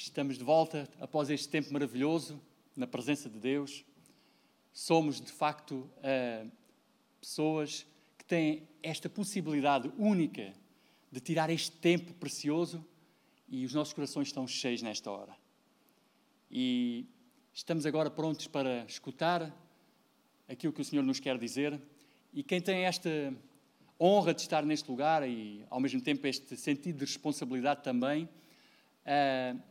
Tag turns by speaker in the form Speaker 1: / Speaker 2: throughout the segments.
Speaker 1: Estamos de volta após este tempo maravilhoso na presença de Deus. Somos, de facto, uh, pessoas que têm esta possibilidade única de tirar este tempo precioso e os nossos corações estão cheios nesta hora. E estamos agora prontos para escutar aquilo que o Senhor nos quer dizer. E quem tem esta honra de estar neste lugar e, ao mesmo tempo, este sentido de responsabilidade também, uh,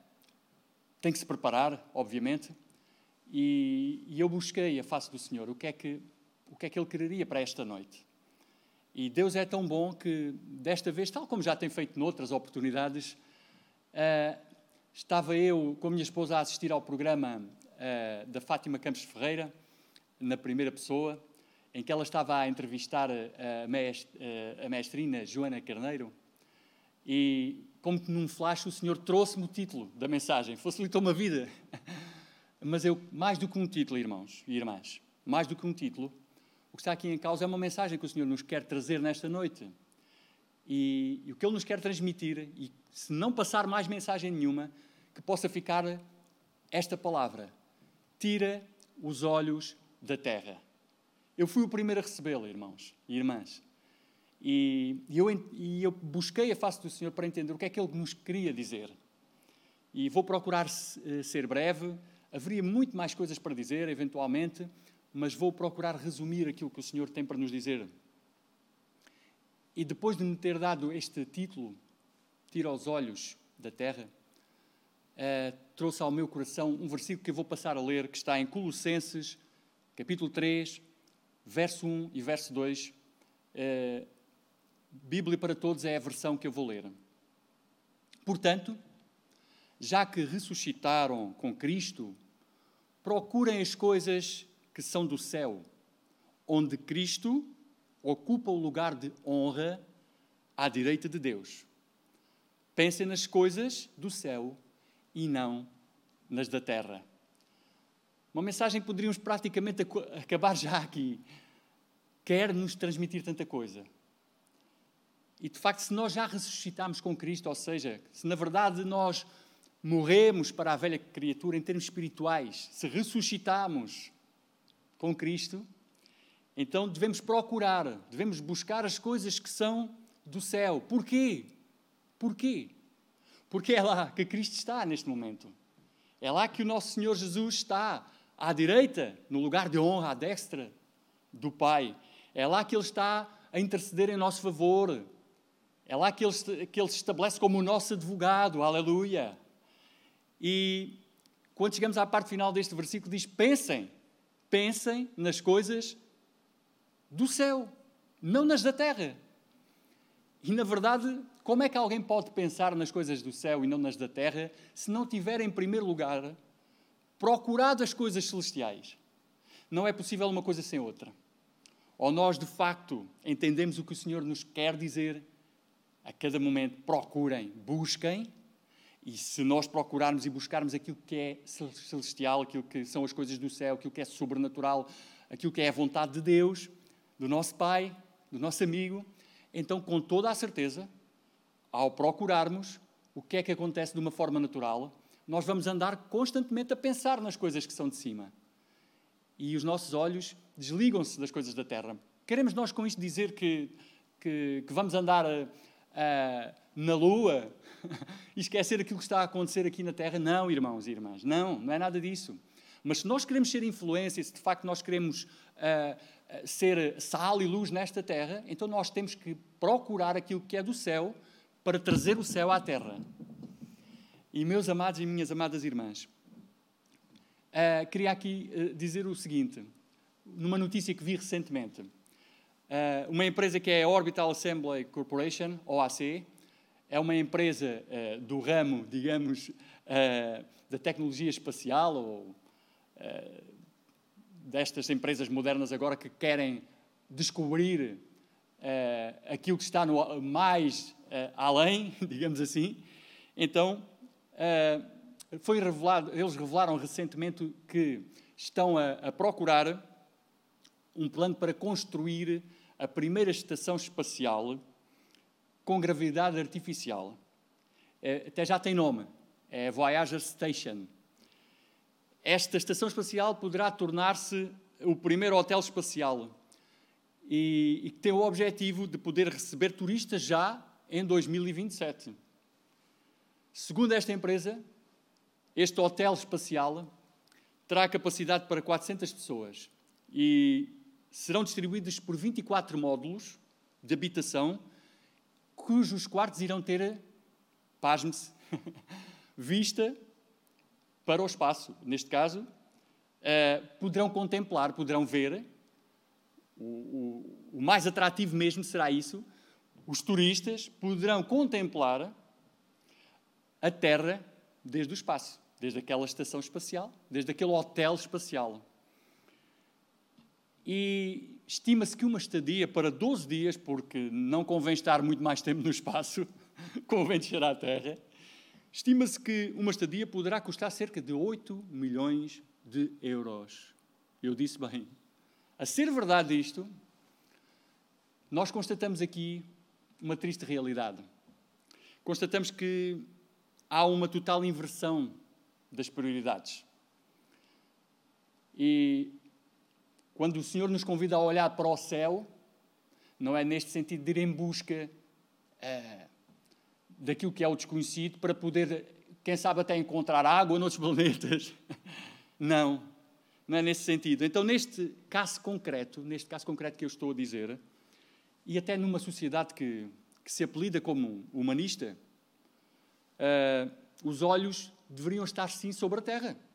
Speaker 1: tem que se preparar, obviamente. E, e, eu busquei a face do Senhor, o que, é que, o que é que Ele quereria para esta noite. E Deus é tão bom que, desta vez, tal como já tem feito noutras oportunidades, uh, estava eu com a minha esposa a assistir ao programa uh, da Fátima Campos Ferreira, na primeira pessoa, em que ela estava a entrevistar a, mest, a mestrina Joana Carneiro, e como que num flash o Senhor trouxe-me o título da mensagem, facilitou-me a vida. Mas eu, mais do que um título, irmãos e irmãs, mais do que um título, o que está aqui em causa é uma mensagem que o Senhor nos quer trazer nesta noite. E, e o que Ele nos quer transmitir, e se não passar mais mensagem nenhuma, que possa ficar esta palavra: tira os olhos da terra. Eu fui o primeiro a recebê-la, irmãos e irmãs. E, eu, e eu busquei a face do Senhor para entender o que é que Ele nos queria dizer. E vou procurar eh, ser breve. Haveria muito mais coisas para dizer, eventualmente, mas vou procurar resumir aquilo que o Senhor tem para nos dizer. E depois de me ter dado este título, Tira os Olhos da Terra, uh, trouxe ao meu coração um versículo que eu vou passar a ler, que está em Colossenses, capítulo 3, verso 1 e verso 2. Uh, eh, Bíblia para Todos é a versão que eu vou ler. Portanto, já que ressuscitaram com Cristo, procurem as coisas que são do céu, onde Cristo ocupa o lugar de honra à direita de Deus. Pensem nas coisas do céu e não nas da terra. Uma mensagem que poderíamos praticamente acabar já aqui. Quer nos transmitir tanta coisa. E de facto, se nós já ressuscitamos com Cristo, ou seja, se na verdade nós morremos para a velha criatura em termos espirituais, se ressuscitamos com Cristo, então devemos procurar, devemos buscar as coisas que são do céu. Porquê? Porquê? Porque é lá que Cristo está neste momento. É lá que o nosso Senhor Jesus está, à direita, no lugar de honra, à destra do Pai. É lá que Ele está a interceder em nosso favor. É lá que ele, que ele se estabelece como o nosso advogado, aleluia. E quando chegamos à parte final deste versículo, diz: pensem, pensem nas coisas do céu, não nas da terra. E na verdade, como é que alguém pode pensar nas coisas do céu e não nas da terra se não tiver, em primeiro lugar, procurado as coisas celestiais? Não é possível uma coisa sem outra. Ou nós, de facto, entendemos o que o Senhor nos quer dizer a cada momento procurem, busquem, e se nós procurarmos e buscarmos aquilo que é celestial, aquilo que são as coisas do céu, aquilo que é sobrenatural, aquilo que é a vontade de Deus, do nosso Pai, do nosso amigo, então, com toda a certeza, ao procurarmos o que é que acontece de uma forma natural, nós vamos andar constantemente a pensar nas coisas que são de cima. E os nossos olhos desligam-se das coisas da terra. Queremos nós com isto dizer que, que, que vamos andar a, uh, na Lua e esquecer aquilo que está a acontecer aqui na Terra. Não, irmãos e irmãs, não, não é nada disso. Mas se nós queremos ser influência, se de facto nós queremos uh, ser sal e luz nesta terra, então nós temos que procurar aquilo que é do céu para trazer o céu à terra. E meus amados e minhas amadas irmãs, uh, queria aqui dizer o seguinte, numa notícia que vi recentemente. Uh, uma empresa que é a Orbital Assembly Corporation, OAC, é uma empresa uh, do ramo, digamos, uh, da tecnologia espacial ou destas empresas modernas agora que querem descobrir aquilo que está no mais além, digamos assim. Então, foi revelado, eles revelaram recentemente que estão a, a procurar um plano para construir a primeira estação espacial com gravidade artificial. É, até já tem nome. é a Voyager Station. Esta estação espacial poderá tornar-se o primeiro hotel espacial e, e tem o objetivo de poder receber turistas já em 2027. Segundo esta empresa, este hotel espacial terá capacidade para 400 pessoas e serão distribuídos por 24 módulos de habitação, cujos quartos irão ter, pasme-se, vista para o espaço. Neste caso, uh, poderão contemplar, poderão ver. O, o, o mais atrativo mesmo será isso. Os turistas poderão contemplar a Terra desde o espaço, desde aquela estação espacial, desde aquele hotel espacial. E estima-se que uma estadia para 12 dias, porque não convém estar muito mais tempo no espaço, convém descer à Terra, estima-se que uma estadia poderá custar cerca de 8 milhões de euros. Eu disse bem. A ser verdade isto, nós constatamos aqui uma triste realidade. Constatamos que há uma total inversão das prioridades. E quando o Senhor nos convida a olhar para o céu, não é neste sentido de ir em busca é, daquilo que é o desconhecido para poder, quem sabe, até encontrar água noutros planetas. Não, não é nesse sentido. Então, neste caso concreto, neste caso concreto que eu estou a dizer, e até numa sociedade que, que se apelida como humanista, uh, os olhos deveriam estar sim sobre a Terra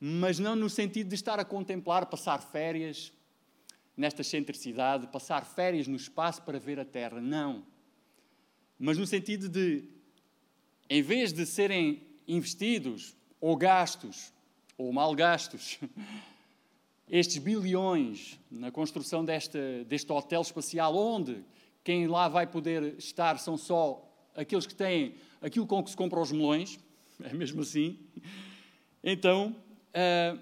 Speaker 1: mas não no sentido de estar a contemplar, passar férias nesta excentricidade, passar férias no espaço para ver a Terra. Não. Mas no sentido de, em vez de serem investidos ou gastos, ou mal gastos, estes bilhões na construção desta, deste hotel espacial, onde quem lá vai poder estar são só aqueles que têm aquilo com que se compram os melões, é mesmo assim. Então, Uh,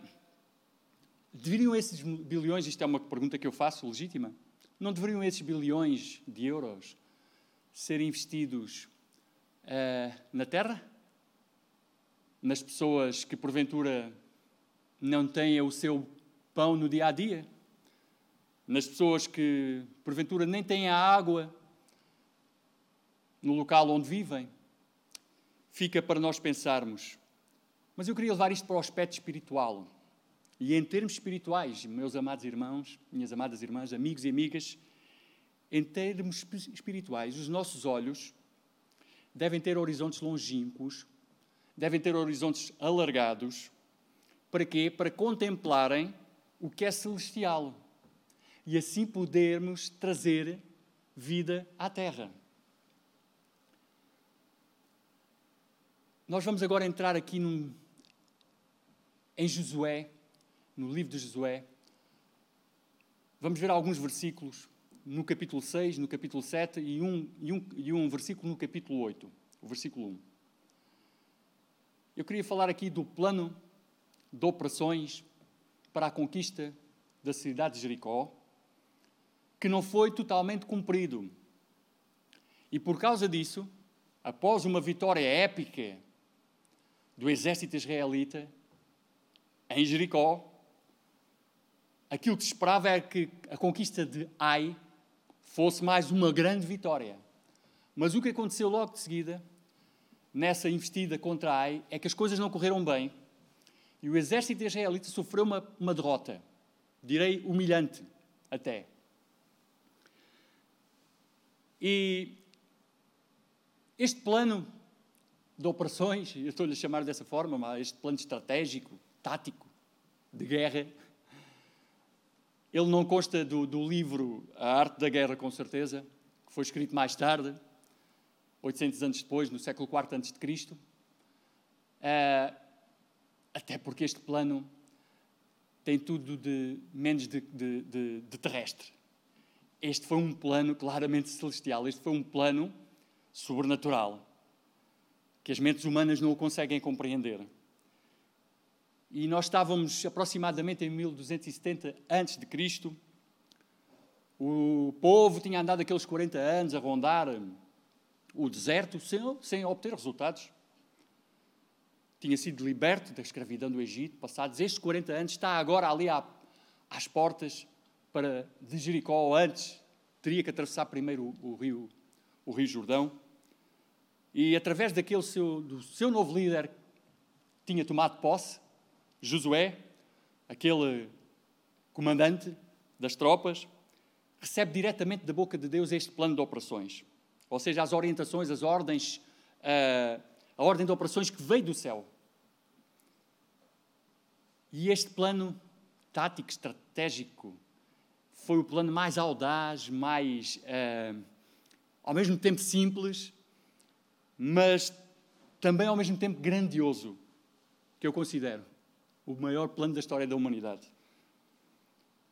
Speaker 1: deveriam esses bilhões, isto é uma pergunta que eu faço, legítima, não deveriam esses bilhões de euros ser investidos uh, na terra? Nas pessoas que porventura não têm o seu pão no dia a dia? Nas pessoas que porventura nem têm a água no local onde vivem? Fica para nós pensarmos mas eu queria levar isto para o aspecto espiritual. E em termos espirituais, meus amados irmãos, minhas amadas irmãs, amigos e amigas, em termos espirituais, os nossos olhos devem ter horizontes longínquos, devem ter horizontes alargados. Para quê? Para contemplarem o que é celestial e assim podermos trazer vida à terra. Nós vamos agora entrar aqui num, em Josué, no livro de Josué. Vamos ver alguns versículos no capítulo 6, no capítulo 7 e um, e um, e um versículo no capítulo 8, o versículo 1. Eu queria falar aqui do plano de operações para a conquista da cidade de Jericó, que não foi totalmente cumprido. E por causa disso, após uma vitória épica do exército israelita, em Jericó, aquilo que se esperava era que a conquista de Ai fosse mais uma grande vitória. Mas o que aconteceu logo de seguida, nessa investida contra Ai, é que as coisas não correram bem e o exército israelita sofreu uma, uma derrota, direi humilhante até. E este plano de operações, eu estou-lhe a chamar dessa forma, mas este plano estratégico, tático de guerra. Ele não consta do, do, livro A Arte da Guerra, com certeza, que foi escrito mais tarde, 800 anos depois, no século IV a.C. Uh, até porque este plano tem tudo de menos de, de, de, de terrestre. Este foi um plano claramente celestial, este foi um plano sobrenatural, que as mentes humanas não o conseguem compreender e nós estávamos aproximadamente em 1270 antes de Cristo. O povo tinha andado aqueles 40 anos a rondar o deserto sem, sem obter resultados. tinha sido liberto da escravidão do Egito, passados estes 40 anos, está agora ali à, às portas para, de Jericó, antes teria que atravessar primeiro o, o, rio, o rio Jordão. E através daquele seu, do seu novo líder, tinha tomado posse, Josué, aquele comandante das tropas, recebe diretamente da boca de Deus este plano de operações. Ou seja, as orientações, as ordens, a, a ordem de operações que veio do céu. E este plano tático, estratégico, foi o plano mais audaz, mais, uh, ao mesmo tempo simples, mas também ao mesmo tempo grandioso, que eu considero o maior plano da história da humanidade.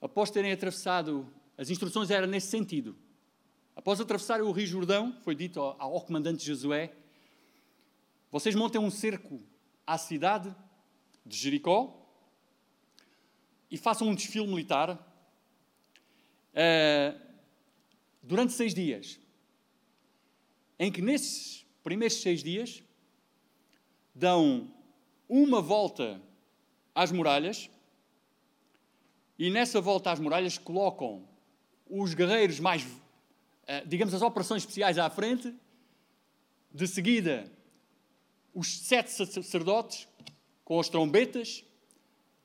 Speaker 1: Após terem atravessado, as instruções eram nesse sentido. Após atravessar o Rio Jordão, foi dito ao, ao comandante Josué: vocês montem um cerco à cidade de Jericó e façam um desfile militar uh, durante seis dias, em que nesses primeiros seis dias dão uma volta às muralhas e nessa volta às muralhas colocam os guerreiros mais, uh, digamos, as operações especiais à frente, de seguida os sete sacerdotes com as trombetas,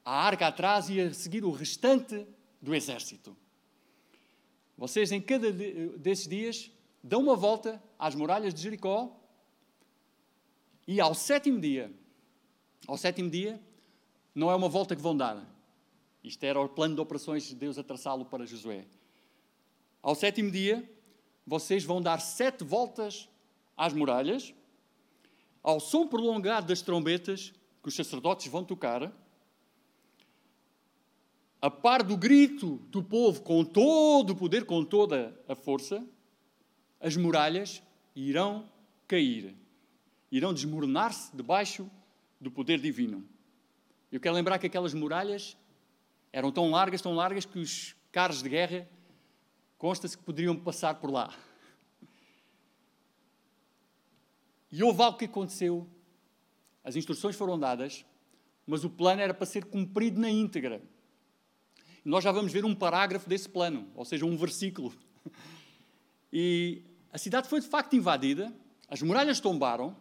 Speaker 1: a arca atrás e a seguir o restante do exército. Vocês, em cada desses dias, dão uma volta às muralhas de Jericó e ao sétimo dia, ao sétimo dia, não é uma volta que vão dar. Isto era o plano de operações de Deus a traçá-lo para Josué. Ao sétimo dia, vocês vão dar sete voltas às muralhas, ao som prolongado das trombetas que os sacerdotes vão tocar a par do grito do povo, com todo o poder, com toda a força, as muralhas irão cair, irão desmoronar-se debaixo do poder divino. Eu quero lembrar que aquelas muralhas eram tão largas, tão largas, que os carros de guerra consta-se que poderiam passar por lá. E houve algo que aconteceu. As instruções foram dadas, mas o plano era para ser cumprido na íntegra. Nós já vamos ver um parágrafo desse plano, ou seja, um versículo. E a cidade foi de facto invadida, as muralhas tombaram,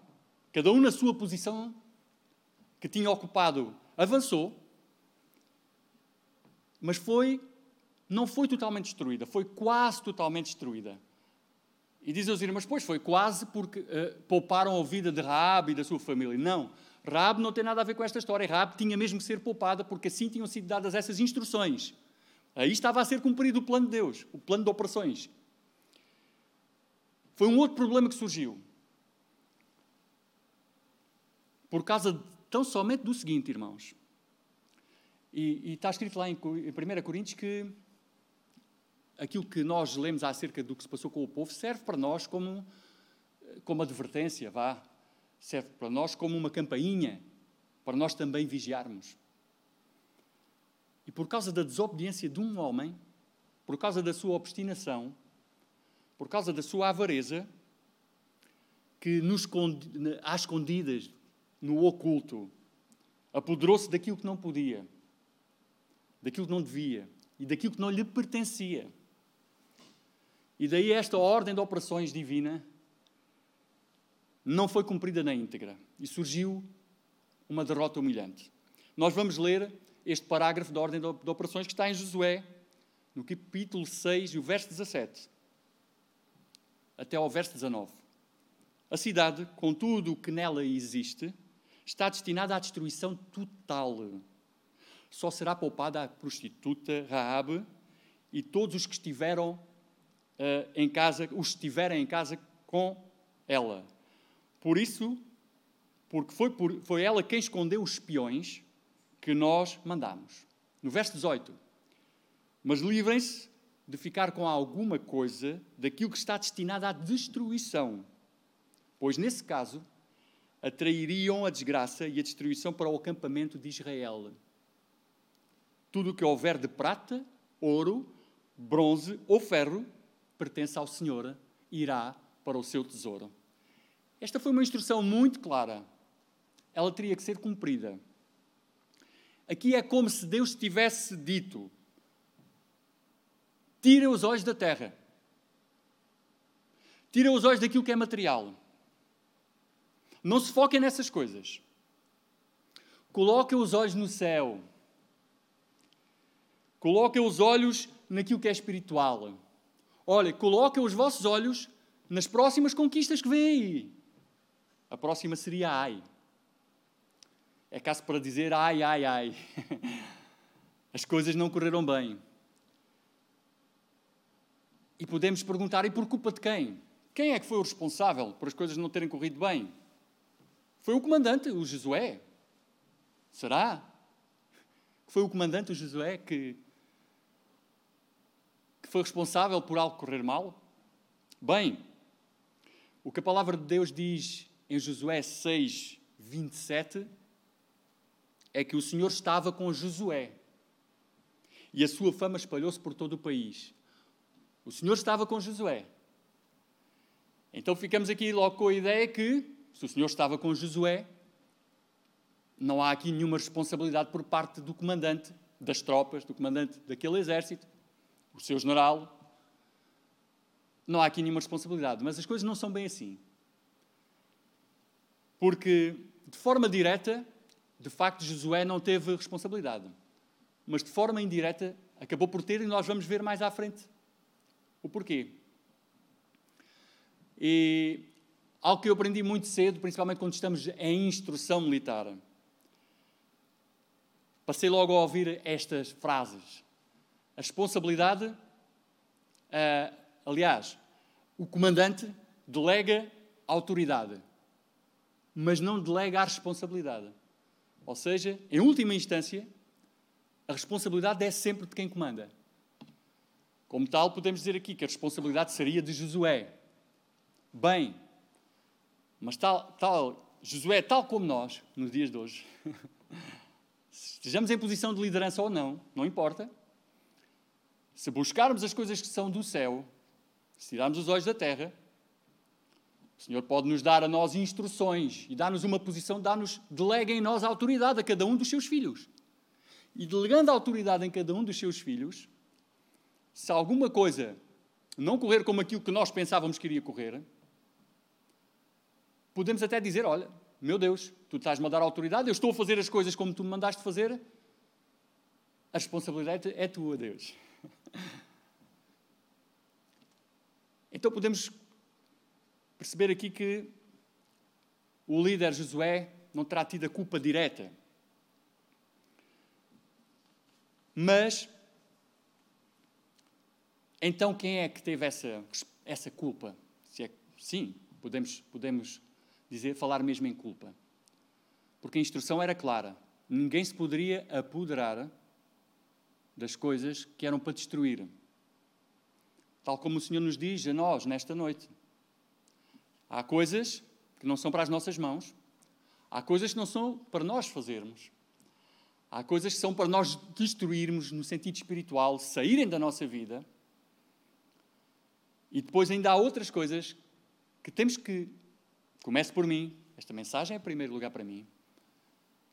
Speaker 1: cada um na sua posição que tinha ocupado avançou, mas foi não foi totalmente destruída, foi quase totalmente destruída. E diz aos irmãos, pois foi quase porque uh, pouparam a vida de Raab e da sua família. Não, Raab não tem nada a ver com esta história. Raab tinha mesmo que ser poupada porque assim tinham sido dadas essas instruções. Aí estava a ser cumprido o plano de Deus, o plano de operações. Foi um outro problema que surgiu. Por causa de, tão somente do seguinte, irmãos. E, e está escrito lá em, em 1 Coríntios que aquilo que nós lemos acerca do que se passou com o povo serve para nós como, como advertência, vá serve para nós como uma campainha, para nós também vigiarmos. E por causa da desobediência de um homem, por causa da sua obstinação, por causa da sua avareza, que nos às escondidas, no oculto, apoderou-se daquilo que não podia, daquilo que não devia e daquilo que não lhe pertencia. E daí esta ordem de operações divina não foi cumprida na íntegra e surgiu uma derrota humilhante. Nós vamos ler este parágrafo da ordem de operações que está em Josué, no capítulo 6 e o verso 17, até ao verso 19. A cidade, com tudo o que nela existe, está destinada à destruição total. Só será poupada a prostituta Raabe e todos os que estiveram uh, em casa, os que estiverem em casa com ela por isso, porque foi, por, foi ela quem escondeu os espiões que nós mandamos. No verso 18. Mas livrem-se de ficar com alguma coisa daquilo que está destinado à destruição, pois nesse caso atrairiam a desgraça e a destruição para o acampamento de Israel. Tudo o que houver de prata, ouro, bronze ou ferro pertence ao Senhor irá para o seu tesouro. Esta foi uma instrução muito clara. ela teria que ser cumprida. Aqui é como se Deus tivesse dito: tira os olhos da terra, tira os olhos daquilo que é material. Não se foquem nessas coisas. Coloquem os olhos no céu. Coloquem os olhos naquilo que é espiritual. Olha, coloquem os vossos olhos nas próximas conquistas que vêm aí. A próxima seria ai. É caso para dizer ai, ai, ai. As coisas não correram bem. E podemos perguntar: e por culpa de quem? Quem é que foi o responsável por as coisas não terem corrido bem? Foi o comandante, o Josué. Será? Foi o comandante, o Josué, que, que foi responsável por algo correr mal? Bem, o que a palavra de Deus diz em Josué 6, 27 é que o Senhor estava com Josué e a sua fama espalhou-se por todo o país. O Senhor estava com Josué. Então ficamos aqui logo com a ideia que, se o Senhor estava com Josué, não há aqui nenhuma responsabilidade por parte do comandante das tropas, do comandante daquele exército, o seu general. Não há aqui nenhuma responsabilidade. Mas as coisas não são bem assim. Porque, de forma direta, de facto, Josué não teve responsabilidade. Mas de forma indireta, acabou por ter, e nós vamos ver mais à frente o porquê. E algo que eu aprendi muito cedo, principalmente quando estamos em instrução militar. Passei logo a ouvir estas frases. A responsabilidade, uh, aliás, o comandante delega a autoridade, mas não delega a responsabilidade. Ou seja, em última instância, a responsabilidade é sempre de quem comanda. Como tal, podemos dizer aqui que a responsabilidade seria de Josué. Bem, mas tal, tal Josué, tal como nós, nos dias de hoje, estejamos em posição de liderança ou não, não importa. Se buscarmos as coisas que são do céu, se tirarmos os olhos da terra, o Senhor pode nos dar a nós instruções e dar-nos uma posição, dar-nos, delega em nós a autoridade a cada um dos seus filhos. E delegando a autoridade em cada um dos seus filhos, se alguma coisa não correr como aquilo que nós pensávamos que iria correr, podemos até dizer: Olha, meu Deus, tu estás-me a dar autoridade, eu estou a fazer as coisas como tu me mandaste fazer, a responsabilidade é tua, Deus. Então podemos perceber aqui que o líder Josué não terá tido a culpa direta. Mas, então quem é que teve essa, essa culpa? Se é, sim, podemos, podemos dizer, falar mesmo em culpa. Porque a instrução era clara. Ninguém se poderia apoderar das coisas que eram para destruir. Tal como o Senhor nos diz a nós nesta noite. Há coisas que não são para as nossas mãos, há coisas que não são para nós fazermos, há coisas que são para nós destruirmos no sentido espiritual, saírem da nossa vida. E depois ainda há outras coisas que temos que, comece por mim, esta mensagem é em primeiro lugar para mim,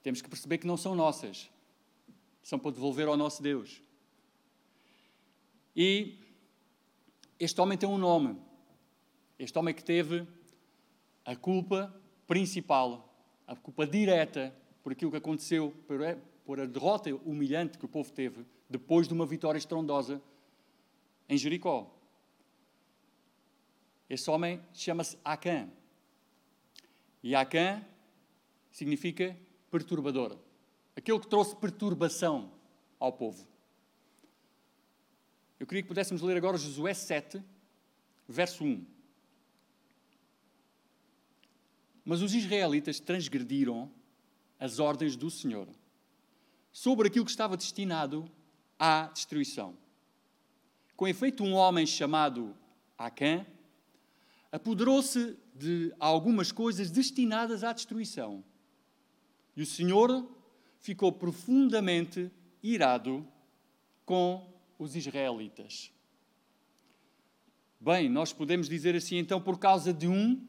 Speaker 1: temos que perceber que não são nossas, são para devolver ao nosso Deus. E este homem tem um nome. Este homem que teve a culpa principal, a culpa direta por aquilo que aconteceu, por, por a derrota humilhante que o povo teve depois de uma vitória estrondosa em Jericó. Esse homem chama-se Acã. E Acã significa perturbador. Aquele que trouxe perturbação ao povo. Eu queria que pudéssemos ler agora Josué 7, verso 1. Mas os israelitas transgrediram as ordens do Senhor sobre aquilo que estava destinado à destruição. Com efeito, um homem chamado Acã apoderou-se de algumas coisas destinadas à destruição. E o Senhor ficou profundamente irado com os israelitas. Bem, nós podemos dizer assim, então, por causa de um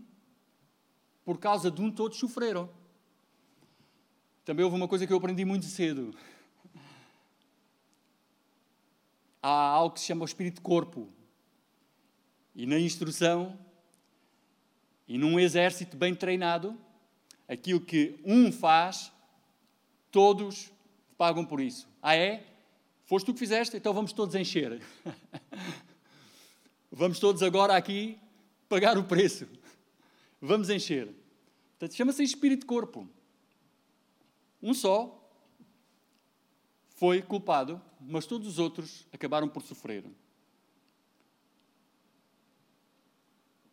Speaker 1: por causa de um, todos sofreram. também houve uma coisa que eu aprendi muito cedo. Há algo que se chama o espírito corpo. E na instrução, e num exército bem treinado, aquilo que um faz, todos pagam por isso. Ah, é? Foste tu que fizeste? Então vamos todos encher. vamos todos agora aqui pagar o preço. Vamos encher. Portanto, chama-se espírito-corpo. Um só foi culpado, mas todos os outros acabaram por sofrer.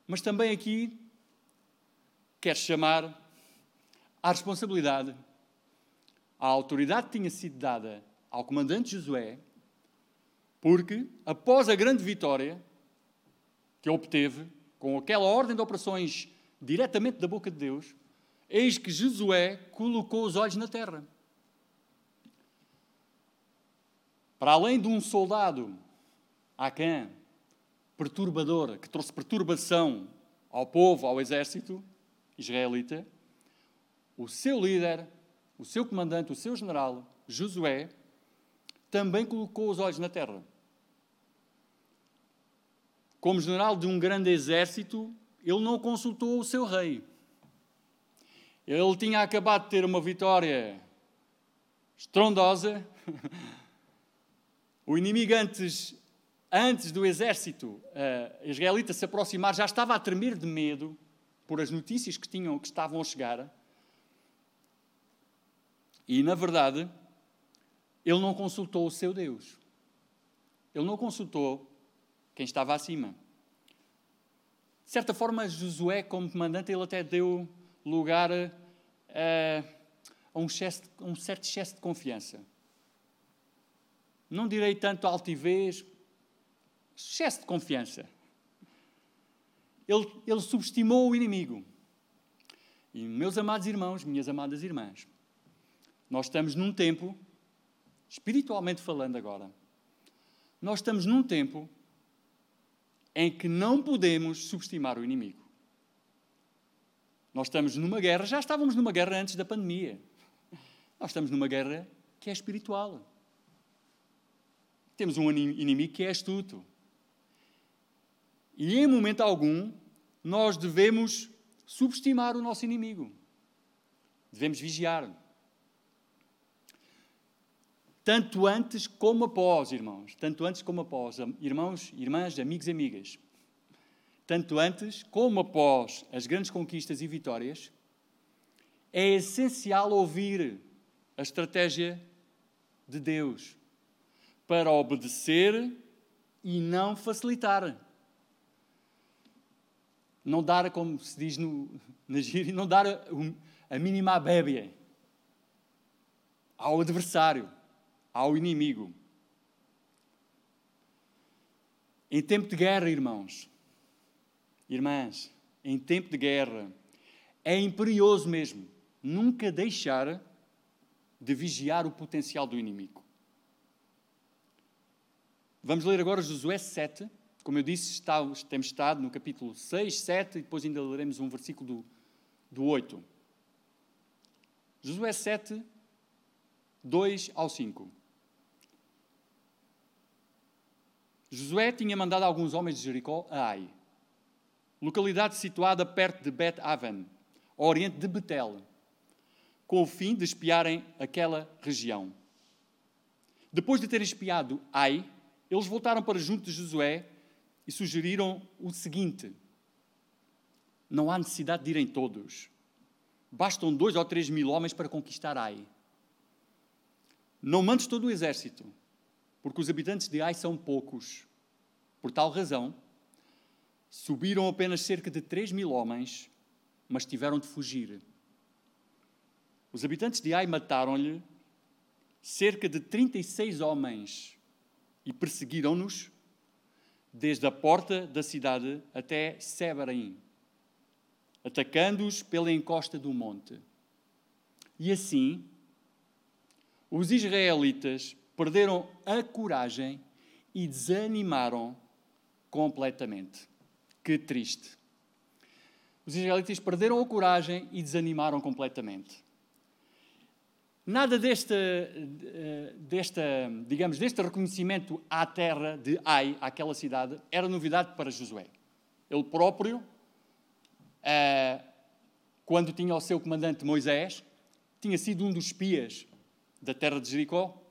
Speaker 1: Mas também aqui quer chamar à responsabilidade a autoridade que tinha sido dada ao comandante Josué, porque após a grande vitória que obteve, com aquela ordem de operações diretamente da boca de Deus, eis que Josué colocou os olhos na terra. Para além de um soldado, Acã, perturbador, que trouxe perturbação ao povo, ao exército israelita, o seu líder, o seu comandante, o seu general, Josué, também colocou os olhos na terra. Como general de um grande exército, ele não consultou o seu rei. Ele tinha acabado de ter uma vitória estrondosa. O inimigo antes, antes do exército uh, israelita se aproximar já estava a tremer de medo por as notícias que tinham que estavam a chegar. E, na verdade, ele não consultou o seu Deus. Ele não consultou quem estava acima. De certa forma, Josué, como comandante, ele até deu lugar a, a, um, excesso, a um certo excesso de confiança. Não direi tanto altivez, excesso de confiança. Ele, ele subestimou o inimigo. E, meus amados irmãos, minhas amadas irmãs, nós estamos num tempo, espiritualmente falando agora, nós estamos num tempo em que não podemos subestimar o inimigo. Nós estamos numa guerra, já estávamos numa guerra antes da pandemia. Nós estamos numa guerra que é espiritual. Temos um inimigo que é astuto. E em momento algum, nós devemos subestimar o nosso inimigo. Devemos vigiar. Tanto antes como após, irmãos. Tanto antes como após. Irmãos, irmãs, amigos e amigas. Tanto antes como após as grandes conquistas e vitórias, é essencial ouvir a estratégia de Deus para obedecer e não facilitar. Não dar, como se diz no, na gíria, não dar a, a mínima bébia ao adversário ao inimigo. Em tempo de guerra, irmãos, irmãs, em tempo de guerra, é imperioso mesmo nunca deixar de vigiar o potencial do inimigo. Vamos ler agora Josué 7. Como eu disse, está, temos estado no capítulo 6, 7 e depois ainda leremos um versículo do, do 8. Josué 7, 2 ao 5. Josué tinha mandado alguns homens de Jericó a Ai, localidade situada perto de Bet-Aven, ao oriente de Betel, com o fim de espiarem aquela região. Depois de terem espiado Ai, eles voltaram para junto de Josué e sugeriram o seguinte: Não há necessidade de irem todos. Bastam dois ou três mil homens para conquistar Ai. Não mandes todo o exército porque os habitantes de Ai são poucos. Por tal razão, subiram apenas cerca de 3 mil homens, mas tiveram de fugir. Os habitantes de Ai mataram-lhe cerca de 36 homens e perseguiram-nos desde a porta da cidade até Sebarim, atacando-os pela encosta do monte. E assim, os israelitas perderam a coragem e desanimaram completamente. Que triste. Os israelitas perderam a coragem e desanimaram completamente. Nada desta, eh, desta, digamos, deste reconhecimento à terra de Ai, àquela cidade, era novidade para Josué. Ele próprio, eh, quando tinha o seu comandante Moisés, tinha sido um dos espias da terra de Jericó,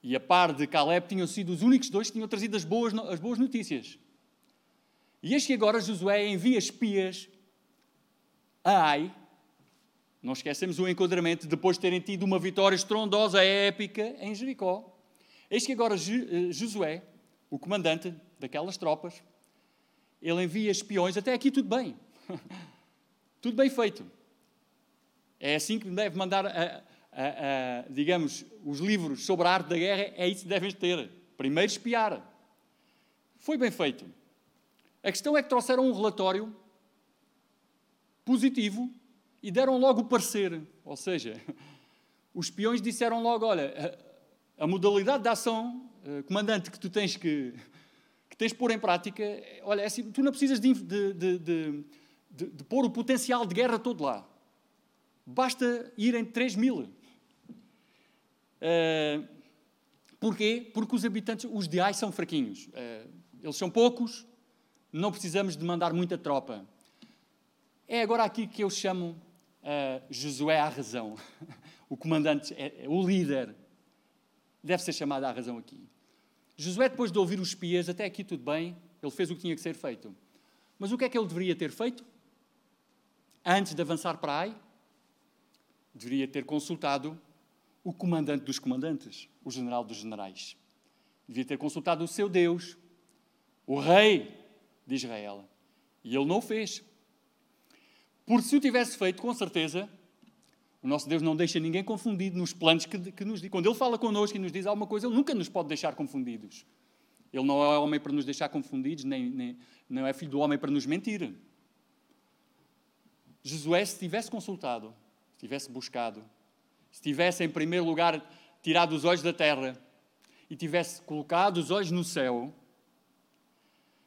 Speaker 1: e a par de Caleb tinham sido os únicos dois que tinham trazido as boas, as boas notícias. E eis que agora Josué envia espias a Ai, não esquecemos o enquadramento depois de terem tido uma vitória estrondosa, épica, em Jericó. Eis que agora eh, Josué, o comandante daquelas tropas, ele envia espiões. Até aqui tudo bem. tudo bem feito. É assim que deve mandar, a, a, a, digamos, os livros sobre a arte da guerra, é isso que devem ter. Primeiro espiar. Foi bem feito. A questão é que trouxeram um relatório positivo e deram logo o parecer. Ou seja, os espiões disseram logo: olha, a, a modalidade de ação, uh, comandante, que tu tens que, que tens pôr em prática, olha, é assim, tu não precisas de, de, de, de, pôr o potencial de guerra todo lá. Basta ir em 3 mil. Uh, porquê? Porque os habitantes, os diais são fraquinhos. Uh, eles são poucos, não precisamos de mandar muita tropa. É agora aqui que eu chamo uh, Josué à razão. O comandante, é, é, o líder, deve ser chamado à razão aqui. Josué, depois de ouvir os espias, até aqui tudo bem, ele fez o que tinha que ser feito. Mas o que é que ele deveria ter feito? Antes de avançar para Ai, deveria ter consultado o comandante dos comandantes, o general dos generais. Devia ter consultado o seu Deus, o rei de Israel. E ele não o fez. Porque se o tivesse feito, com certeza, o nosso Deus não deixa ninguém confundido nos planos que, que nos diz. Quando Ele fala connosco e nos diz alguma coisa, Ele nunca nos pode deixar confundidos. Ele não é homem para nos deixar confundidos, nem, nem não é filho do homem para nos mentir. Josué, se tivesse consultado, se tivesse buscado, se tivesse, em primeiro lugar, tirado os olhos da terra e tivesse colocado os olhos no céu,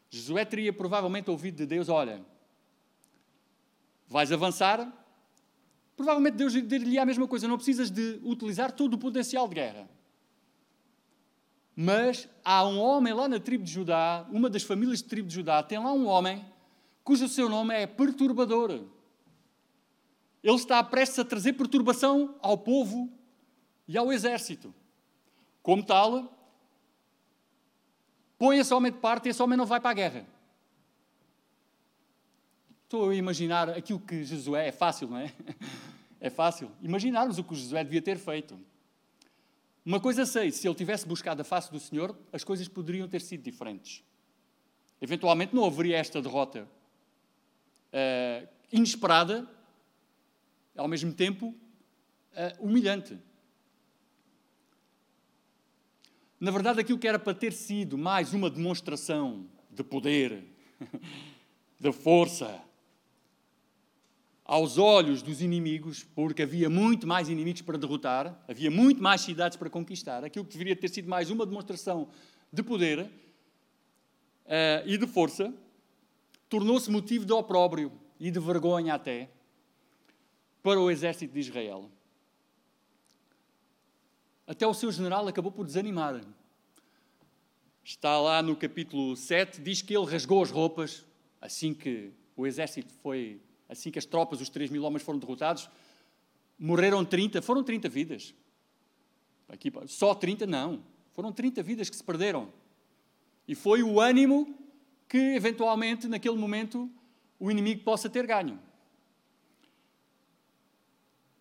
Speaker 1: Josué teria provavelmente ouvido de Deus: Olha, vais avançar, provavelmente Deus diria a mesma coisa, não precisas de utilizar todo o potencial de guerra. Mas há um homem lá na tribo de Judá, uma das famílias de tribo de Judá, tem lá um homem cujo seu nome é perturbador. Ele está prestes a trazer perturbação ao povo e ao exército. Como tal, põe esse homem de parte e esse homem não vai para a guerra. Estou a imaginar aquilo que Josué é fácil, não é? É fácil imaginarmos o que Josué devia ter feito. Uma coisa sei, se ele tivesse buscado a face do Senhor, as coisas poderiam ter sido diferentes. Eventualmente não haveria esta derrota uh, inesperada, ao mesmo tempo uh, humilhante. Na verdade, aquilo que era para ter sido mais uma demonstração de poder, de força, aos olhos dos inimigos, porque havia muito mais inimigos para derrotar, havia muito mais cidades para conquistar, aquilo que deveria ter sido mais uma demonstração de poder uh, e de força, tornou-se motivo de opróbrio e de vergonha até para o exército de Israel. Até o seu general acabou por desanimar. Está lá no capítulo 7, diz que ele rasgou as roupas assim que o exército foi assim que as tropas, os 3 mil homens foram derrotados, morreram 30, foram 30 vidas. Aqui, só 30 não, foram 30 vidas que se perderam. E foi o ânimo que, eventualmente, naquele momento, o inimigo possa ter ganho.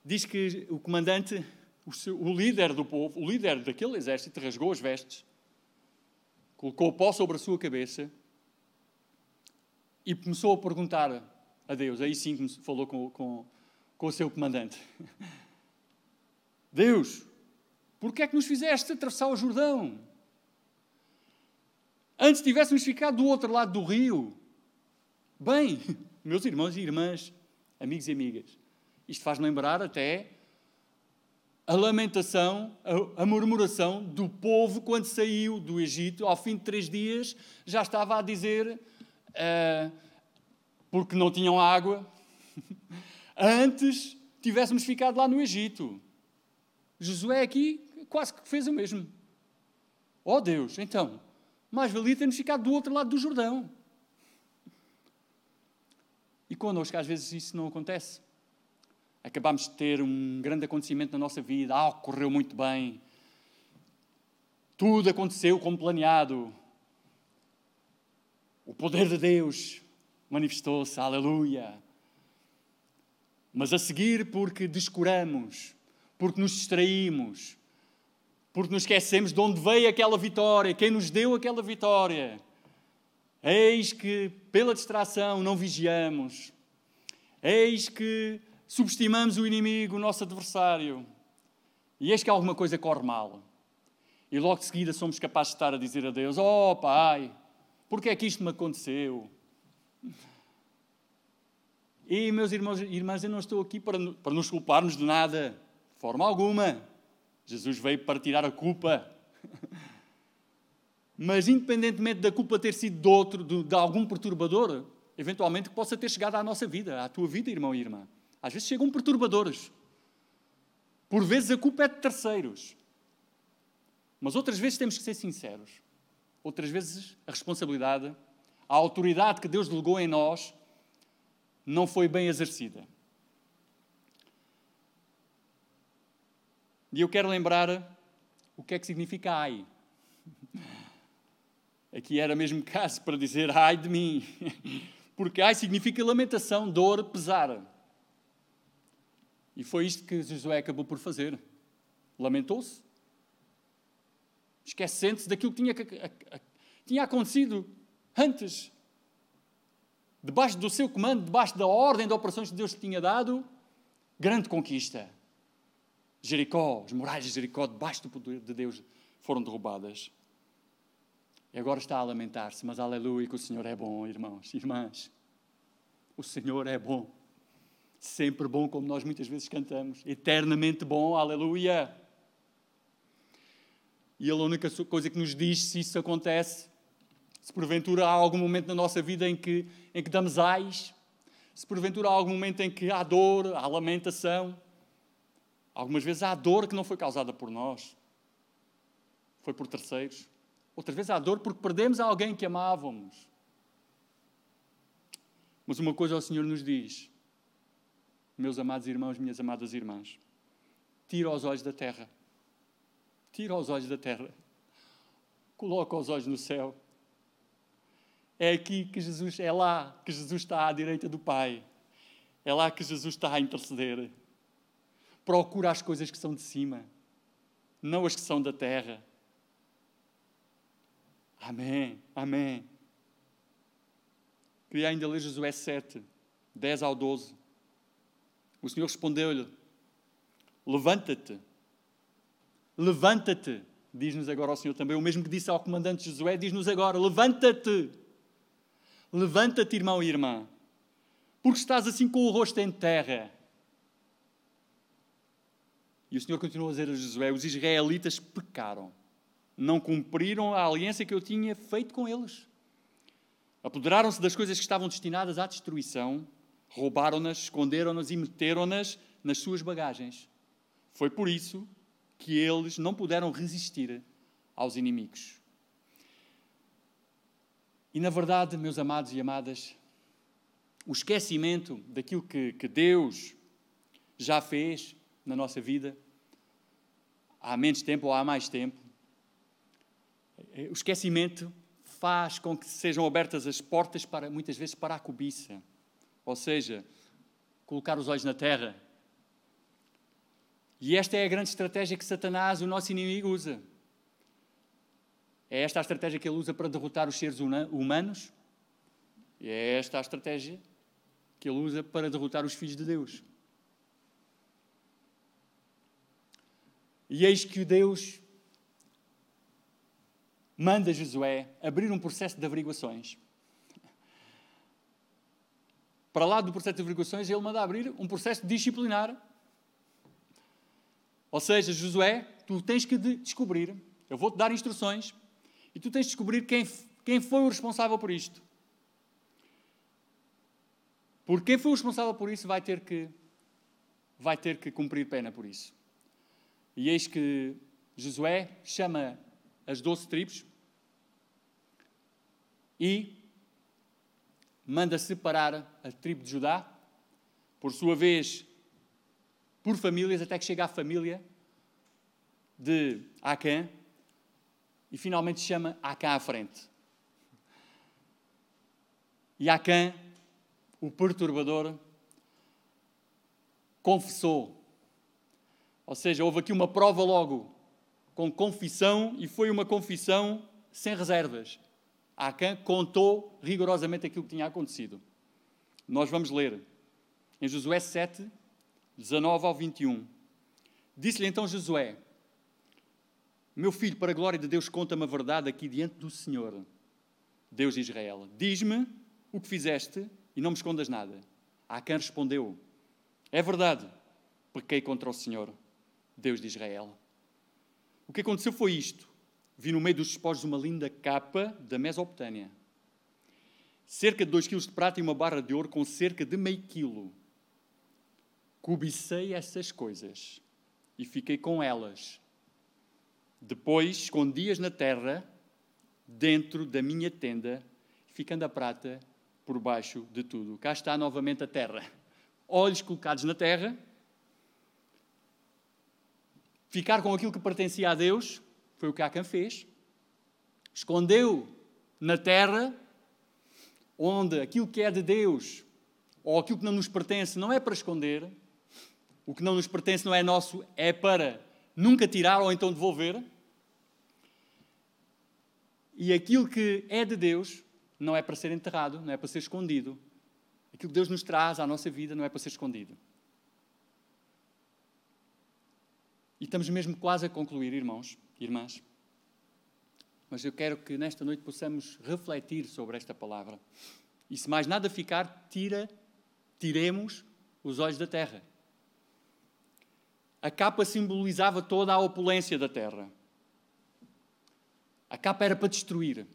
Speaker 1: Diz que o comandante, o, seu, o líder do povo, o líder daquele exército, rasgou as vestes, colocou o pó sobre a sua cabeça e começou a perguntar a Deus. Aí sim falou com, com, com o seu comandante. Deus, por que é que nos fizeste atravessar o Jordão? Antes tivéssemos ficado do outro lado do rio. Bem, meus irmãos e irmãs, amigos e amigas, isto faz lembrar até a lamentação, a, a, murmuração do povo quando saiu do Egito, ao fim de três dias, já estava a dizer: uh, porque não tinham água. Antes tivéssemos ficado lá no Egito. Josué aqui quase que fez o mesmo. Oh Deus, então, mais valia termos ficado do outro lado do Jordão. E connosco, às vezes, isso não acontece. Acabamos de ter um grande acontecimento na nossa vida, algo correu muito bem, tudo aconteceu como planeado. O poder de Deus manifestou-se, aleluia. Mas a seguir, porque descuramos, porque nos distraímos, porque nos esquecemos de onde veio aquela vitória, quem nos deu aquela vitória. Eis que, pela distração, não vigiamos. Eis que subestimamos o inimigo, o nosso adversário. E eis que alguma coisa corre mal. E logo de seguida somos capazes de estar a dizer a Deus: Oh Pai, porque é que isto me aconteceu? E, meus irmãos e irmãs, eu não estou aqui para, para nos culparmos de nada, de forma alguma. Jesus veio para tirar a culpa. Mas, independentemente da culpa ter sido de outro, de, de algum perturbador, eventualmente que possa ter chegado à nossa vida, à tua vida, irmão e irmã. Às vezes chegam perturbadores. Por vezes a culpa é de terceiros. Mas outras vezes temos que ser sinceros. Outras vezes a responsabilidade, a autoridade que Deus delegou em nós, não foi bem exercida. E eu quero lembrar o que é que significa ai. Aqui era mesmo caso para dizer ai de mim. Porque ai significa lamentação, dor, pesar. E foi isto que Josué acabou por fazer. Lamentou-se, esquecendo-se daquilo que tinha, tinha acontecido antes. Debaixo do seu comando, debaixo da ordem de operações que Deus tinha dado, grande conquista. Jericó, as muralhas de Jericó, debaixo do poder de Deus, foram derrubadas. E agora está a lamentar-se, mas aleluia, que o Senhor é bom, irmãos e irmãs. O Senhor é bom. Sempre bom, como nós muitas vezes cantamos. Eternamente bom, aleluia. E a única coisa que nos diz se isso acontece, se porventura há algum momento na nossa vida em que, em que damos ais, se porventura há algum momento em que há dor, há lamentação, algumas vezes há dor que não foi causada por nós, foi por terceiros. Outras vezes há dor porque perdemos alguém que amávamos. Mas uma coisa o Senhor nos diz, meus amados irmãos, minhas amadas irmãs, tira os olhos da terra Tira os olhos da terra. Coloca os olhos no céu. É aqui que Jesus, é lá que Jesus está à direita do Pai. É lá que Jesus está a interceder. Procura as coisas que são de cima, não as que são da terra. Amém, amém. Queria ainda ler Josué 7, 10 ao 12. O Senhor respondeu-lhe: Levanta-te Levanta-te, diz-nos agora o Senhor também. O mesmo que disse ao comandante Josué, diz-nos agora: Levanta-te. Levanta-te, irmão e irmã, porque estás assim com o rosto em terra. E o Senhor continuou a dizer a Josué: Os israelitas pecaram, não cumpriram a aliança que eu tinha feito com eles. Apoderaram-se das coisas que estavam destinadas à destruição, roubaram-nas, esconderam-nas e meteram-nas nas suas bagagens. Foi por isso que eles não puderam resistir aos inimigos. E na verdade, meus amados e amadas, o esquecimento daquilo que, que Deus já fez na nossa vida, há menos tempo ou há mais tempo, o esquecimento faz com que sejam abertas as portas para muitas vezes para a cobiça. Ou seja, colocar os olhos na terra e esta é a grande estratégia que Satanás, o nosso inimigo, usa. É esta a estratégia que ele usa para derrotar os seres humanos. É esta a estratégia que ele usa para derrotar os filhos de Deus. E eis que Deus manda Josué abrir um processo de averiguações. Para lá do processo de averiguações, ele manda abrir um processo disciplinar ou seja, Josué, tu tens que descobrir, eu vou-te dar instruções, e tu tens de descobrir quem, quem foi o responsável por isto. Porque quem foi o responsável por isso vai ter que, vai ter que cumprir pena por isso. E eis que Josué chama as doze tribos e manda separar a tribo de Judá, por sua vez, por famílias, até que chega à família de Acã, e finalmente chama Acã à frente. E Acã, o perturbador, confessou. Ou seja, houve aqui uma prova logo com confissão e foi uma confissão sem reservas. Acã contou rigorosamente aquilo que tinha acontecido. Nós vamos ler em Josué 7, 19 ao 21. Disse-lhe então Josué: Meu filho, para a glória de Deus, conta-me a verdade aqui diante do Senhor, Deus de Israel. Diz-me o que fizeste e não me escondas nada. Acã respondeu: É verdade, pequei contra o Senhor, Deus de Israel. O que aconteceu foi isto. Vi no meio dos despojos uma linda capa da Mesopotâmia. Cerca de 2 quilos de prata e uma barra de ouro com cerca de meio quilo. Cobicei essas coisas e fiquei com elas. Depois escondi-as na terra, dentro da minha tenda, ficando a prata por baixo de tudo. Cá está novamente a terra. Olhos colocados na terra, ficar com aquilo que pertencia a Deus, foi o que Acã fez. Escondeu na terra, onde aquilo que é de Deus, ou aquilo que não nos pertence, não é para esconder, o que não nos pertence não é nosso, é para nunca tirar ou então devolver. E aquilo que é de Deus não é para ser enterrado, não é para ser escondido. Aquilo que Deus nos traz à nossa vida não é para ser escondido. E estamos mesmo quase a concluir, irmãos e irmãs. Mas eu quero que nesta noite possamos refletir sobre esta palavra. E se mais nada ficar, tira, tiremos os olhos da terra. A capa simbolizava toda a opulência da terra. A capa era para destruir.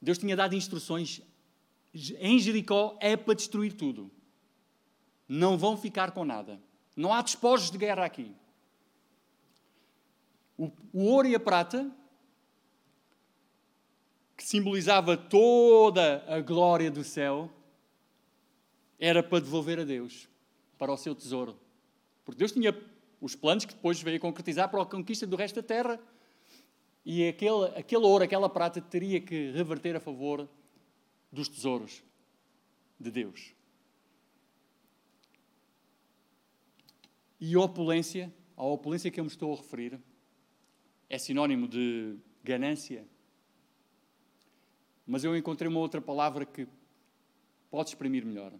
Speaker 1: Deus tinha dado instruções. Em Jericó é para destruir tudo. Não vão ficar com nada. Não há despojos de guerra aqui. O, o ouro e a prata, que simbolizava toda a glória do céu, era para devolver a Deus, para o seu tesouro. Porque Deus tinha os planos que depois veio concretizar para a conquista do resto da terra. E aquele, aquele ouro, aquela prata, teria que reverter a favor dos tesouros de Deus. E opulência, a opulência que eu me estou a referir, é sinónimo de ganância. Mas eu encontrei uma outra palavra que pode exprimir melhor: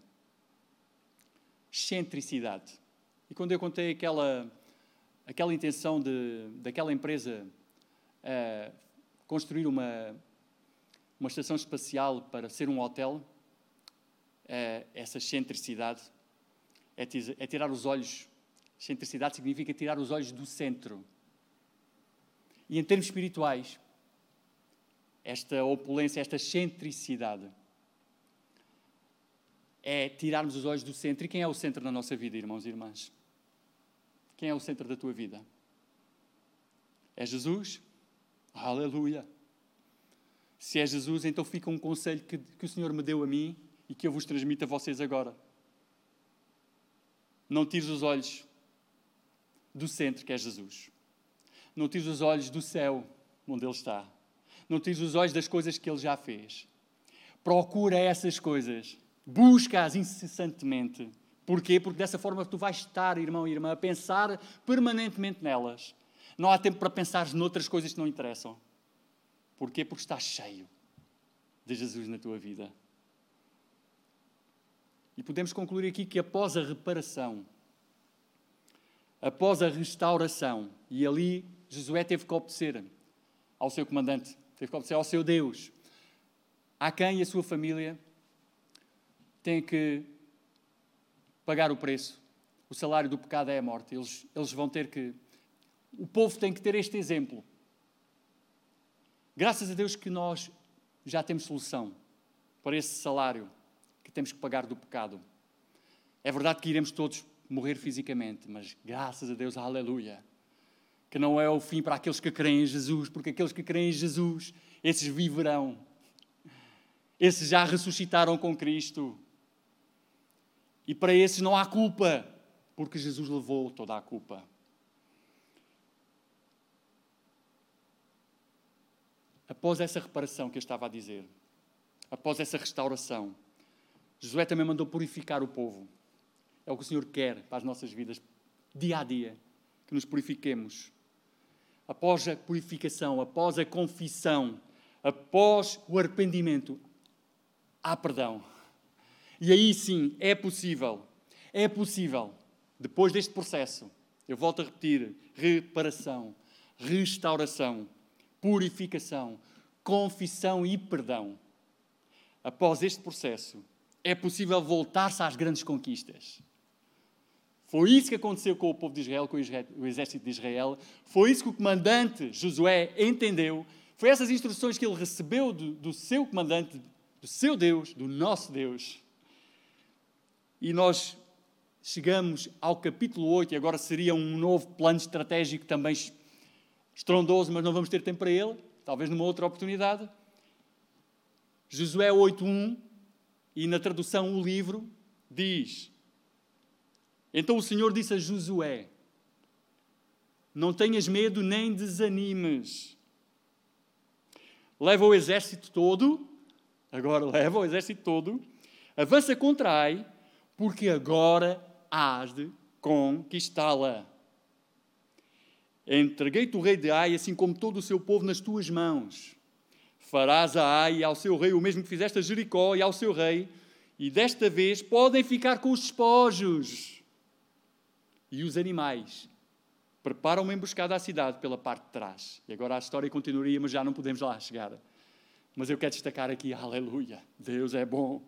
Speaker 1: excentricidade. E quando eu contei aquela, aquela intenção de, daquela empresa uh, construir uma, uma estação espacial para ser um hotel, uh, essa excentricidade é, é tirar os olhos. Excentricidade significa tirar os olhos do centro e em termos espirituais, esta opulência, esta centricidade, é tirarmos os olhos do centro. E quem é o centro da nossa vida, irmãos e irmãs? Quem é o centro da tua vida? É Jesus? Aleluia! Se é Jesus, então fica um conselho que, que o Senhor me deu a mim e que eu vos transmito a vocês agora. Não tires os olhos do centro que é Jesus. Não tires os olhos do céu, onde Ele está. Não tires os olhos das coisas que Ele já fez. Procura essas coisas. Busca-as incessantemente. Porquê? Porque dessa forma tu vais estar, irmão e irmã, a pensar permanentemente nelas. Não há tempo para pensar noutras coisas que não interessam. Porquê? Porque estás cheio de Jesus na tua vida. E podemos concluir aqui que após a reparação, após a restauração, e ali Josué teve que obedecer ao seu comandante, teve que obedecer ao seu Deus. A quem e a sua família têm que pagar o preço. O salário do pecado é a morte. Eles, eles vão ter que. O povo tem que ter este exemplo. Graças a Deus que nós já temos solução para esse salário que temos que pagar do pecado. É verdade que iremos todos morrer fisicamente, mas graças a Deus, aleluia que não é o fim para aqueles que creem em Jesus, porque aqueles que creem em Jesus, esses viverão. Esses já ressuscitaram com Cristo. E para esses não há culpa, porque Jesus levou toda a culpa. Após essa reparação que eu estava a dizer, após essa restauração, Josué também mandou purificar o povo. É o que o Senhor quer para as nossas vidas, dia a dia, que nos purifiquemos. Após a purificação, após a confissão, após o arrependimento, há perdão. E aí sim, é possível, é possível, depois deste processo, eu volto a repetir: reparação, restauração, purificação, confissão e perdão. Após este processo, é possível voltar-se às grandes conquistas. Foi isso que aconteceu com o povo de Israel, com o exército de Israel. Foi isso que o comandante Josué entendeu. Foi essas instruções que ele recebeu do, do seu comandante, do seu Deus, do nosso Deus. E nós chegamos ao capítulo 8, e agora seria um novo plano estratégico também estrondoso, mas não vamos ter tempo para ele, talvez numa outra oportunidade. Josué 8.1, e na tradução o livro, diz então o Senhor disse a Josué: Não tenhas medo nem desanimes. Leva o exército todo, agora leva o exército todo, avança contra Ai, porque agora hás de conquistá-la. Entreguei-te o rei de Ai, assim como todo o seu povo, nas tuas mãos. Farás a Ai e ao seu rei o mesmo que fizeste a Jericó e ao seu rei, e desta vez podem ficar com os despojos e os animais preparam uma emboscada à cidade pela parte de trás. E agora a história continuaria, mas já não podemos lá chegar. Mas eu quero destacar aqui, aleluia, Deus é bom.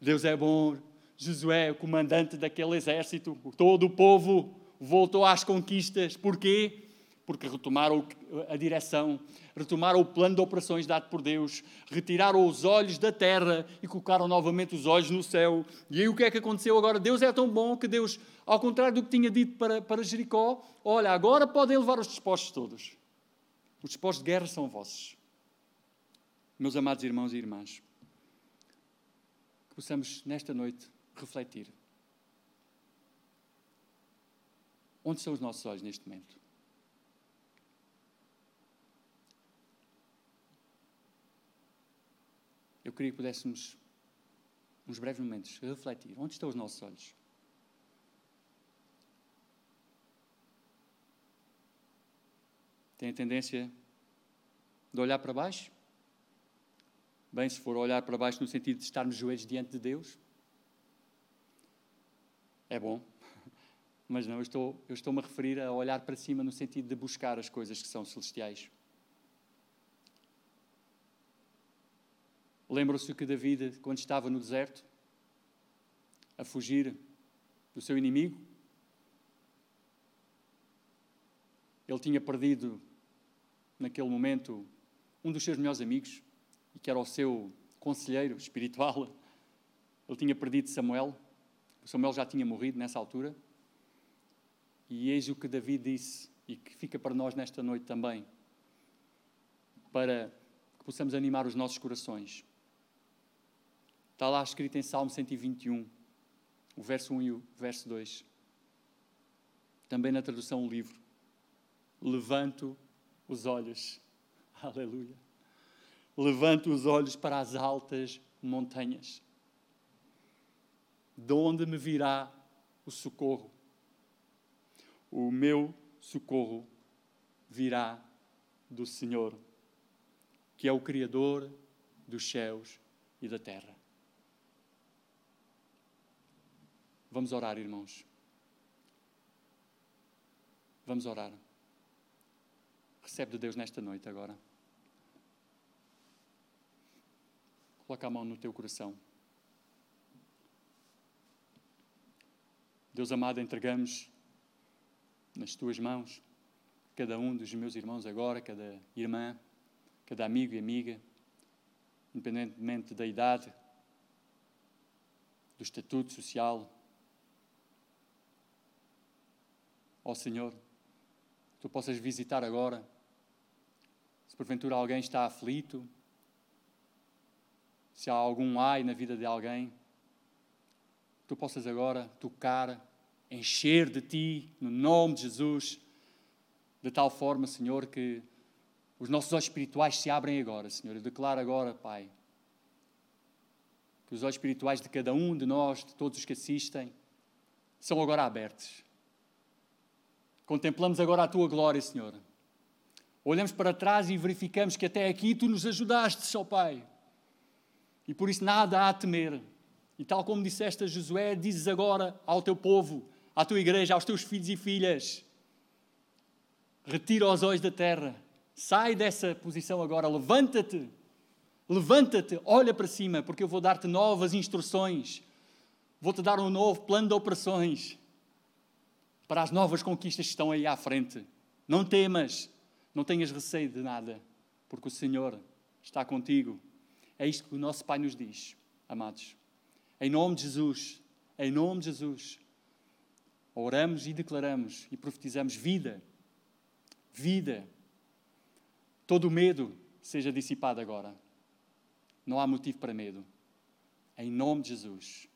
Speaker 1: Deus é bom. Josué, o comandante daquele exército, todo o povo voltou às conquistas. Porquê? Porque retomaram a direção, retomaram o plano de operações dado por Deus, retiraram os olhos da terra e colocaram novamente os olhos no céu. E aí o que é que aconteceu agora? Deus é tão bom que Deus, ao contrário do que tinha dito para, para Jericó, olha, agora podem levar os dispostos todos. Os dispostos de guerra são vossos. Meus amados irmãos e irmãs, que possamos nesta noite refletir. Onde são os nossos olhos neste momento? eu queria que pudéssemos, uns breves momentos, refletir. Onde estão os nossos olhos? Tem a tendência de olhar para baixo? Bem, se for olhar para baixo no sentido de estarmos joelhos diante de Deus, é bom. Mas não, eu estou, eu estou-me a referir a olhar para cima no sentido de buscar as coisas que são celestiais. Lembram-se que David, quando estava no deserto, a fugir do seu inimigo, ele tinha perdido, naquele momento, um dos seus melhores amigos, e que era o seu conselheiro espiritual. Ele tinha perdido Samuel. Samuel já tinha morrido nessa altura. E eis o que Davi disse, e que fica para nós nesta noite também, para que possamos animar os nossos corações. Está lá escrito em Salmo 121, o verso 1 e o verso 2. Também na tradução o livro. Levanto os olhos. Aleluia. Levanto os olhos para as altas montanhas. De onde me virá o socorro? O meu socorro virá do Senhor, que é o Criador dos céus e da terra. Vamos orar, irmãos. Vamos orar. Recebe de Deus nesta noite agora. Coloca a mão no teu coração. Deus amado, entregamos nas tuas mãos cada um dos meus irmãos agora, cada irmã, cada amigo e amiga, independentemente da idade, do estatuto social, Ó Senhor, tu possas visitar agora. Se porventura alguém está aflito, se há algum ai na vida de alguém, tu possas agora tocar, encher de ti, no nome de Jesus, de tal forma, Senhor, que os nossos olhos espirituais se abrem agora, Senhor. Eu declaro agora, Pai, que os olhos espirituais de cada um de nós, de todos os que assistem, são agora abertos. Contemplamos agora a tua glória, Senhor. Olhamos para trás e verificamos que até aqui tu nos ajudaste, ó Pai. E por isso nada há a temer. E tal como disseste a Josué, dizes agora ao teu povo, à tua igreja, aos teus filhos e filhas: retira os olhos da terra, sai dessa posição agora, levanta-te, levanta-te, olha para cima, porque eu vou dar-te novas instruções, vou-te dar um novo plano de operações. Para as novas conquistas que estão aí à frente. Não temas, não tenhas receio de nada, porque o Senhor está contigo. É isto que o nosso Pai nos diz, amados. Em nome de Jesus, em nome de Jesus, oramos e declaramos e profetizamos vida, vida. Todo o medo seja dissipado agora. Não há motivo para medo. Em nome de Jesus.